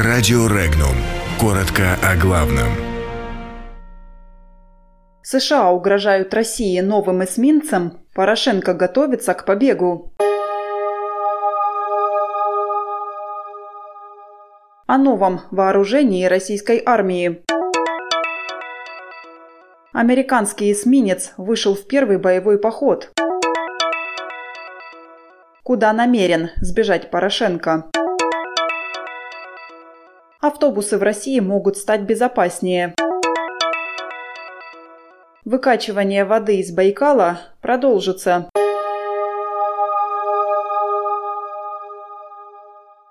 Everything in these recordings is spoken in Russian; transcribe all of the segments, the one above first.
Радио Регнум. Коротко о главном. США угрожают России новым эсминцем. Порошенко готовится к побегу. О новом вооружении российской армии. Американский эсминец вышел в первый боевой поход. Куда намерен сбежать Порошенко? Автобусы в России могут стать безопаснее. Выкачивание воды из Байкала продолжится.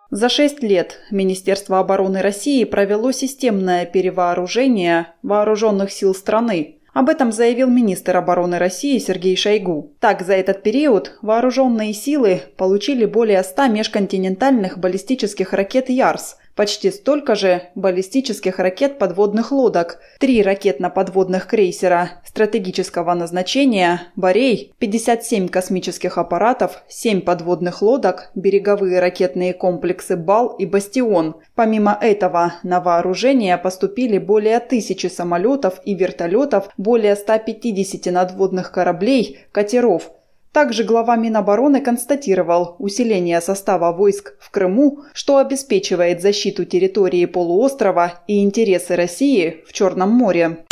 За шесть лет Министерство обороны России провело системное перевооружение вооруженных сил страны. Об этом заявил министр обороны России Сергей Шойгу. Так, за этот период вооруженные силы получили более 100 межконтинентальных баллистических ракет «Ярс», почти столько же баллистических ракет подводных лодок, три ракетно-подводных крейсера стратегического назначения, «Борей», 57 космических аппаратов, 7 подводных лодок, береговые ракетные комплексы «Бал» и «Бастион». Помимо этого, на вооружение поступили более тысячи самолетов и вертолетов, более 150 надводных кораблей, катеров – также глава Минобороны констатировал усиление состава войск в Крыму, что обеспечивает защиту территории полуострова и интересы России в Черном море.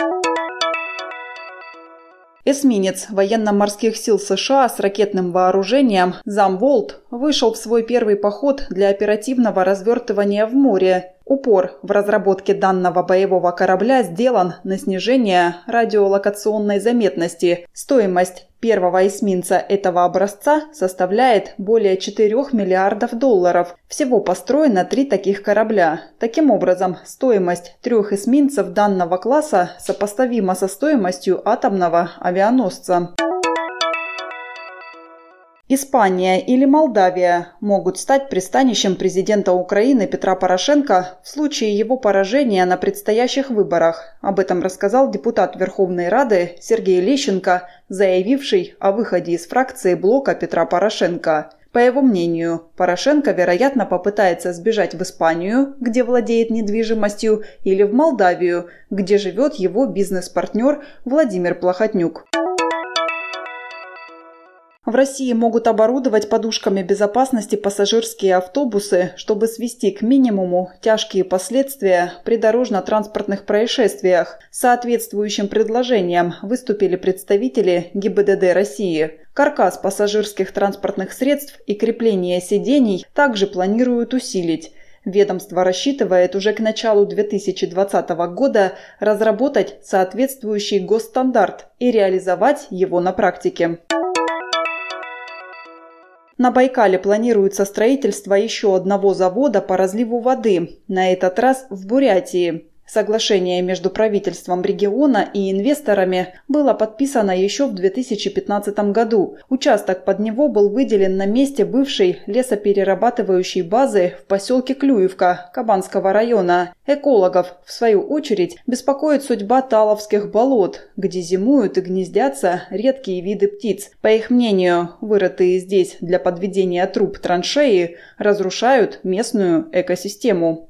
Эсминец военно-морских сил США с ракетным вооружением «Замволт» вышел в свой первый поход для оперативного развертывания в море Упор в разработке данного боевого корабля сделан на снижение радиолокационной заметности. Стоимость первого эсминца этого образца составляет более 4 миллиардов долларов. Всего построено три таких корабля. Таким образом, стоимость трех эсминцев данного класса сопоставима со стоимостью атомного авианосца. Испания или Молдавия могут стать пристанищем президента Украины Петра Порошенко в случае его поражения на предстоящих выборах. Об этом рассказал депутат Верховной Рады Сергей Лещенко, заявивший о выходе из фракции блока Петра Порошенко. По его мнению, Порошенко, вероятно, попытается сбежать в Испанию, где владеет недвижимостью, или в Молдавию, где живет его бизнес-партнер Владимир Плохотнюк. В России могут оборудовать подушками безопасности пассажирские автобусы, чтобы свести к минимуму тяжкие последствия при дорожно-транспортных происшествиях. Соответствующим предложением выступили представители ГИБДД России. Каркас пассажирских транспортных средств и крепление сидений также планируют усилить. Ведомство рассчитывает уже к началу 2020 года разработать соответствующий госстандарт и реализовать его на практике. На Байкале планируется строительство еще одного завода по разливу воды, на этот раз в Бурятии. Соглашение между правительством региона и инвесторами было подписано еще в 2015 году. Участок под него был выделен на месте бывшей лесоперерабатывающей базы в поселке Клюевка Кабанского района. Экологов, в свою очередь, беспокоит судьба Таловских болот, где зимуют и гнездятся редкие виды птиц. По их мнению, вырытые здесь для подведения труб траншеи разрушают местную экосистему.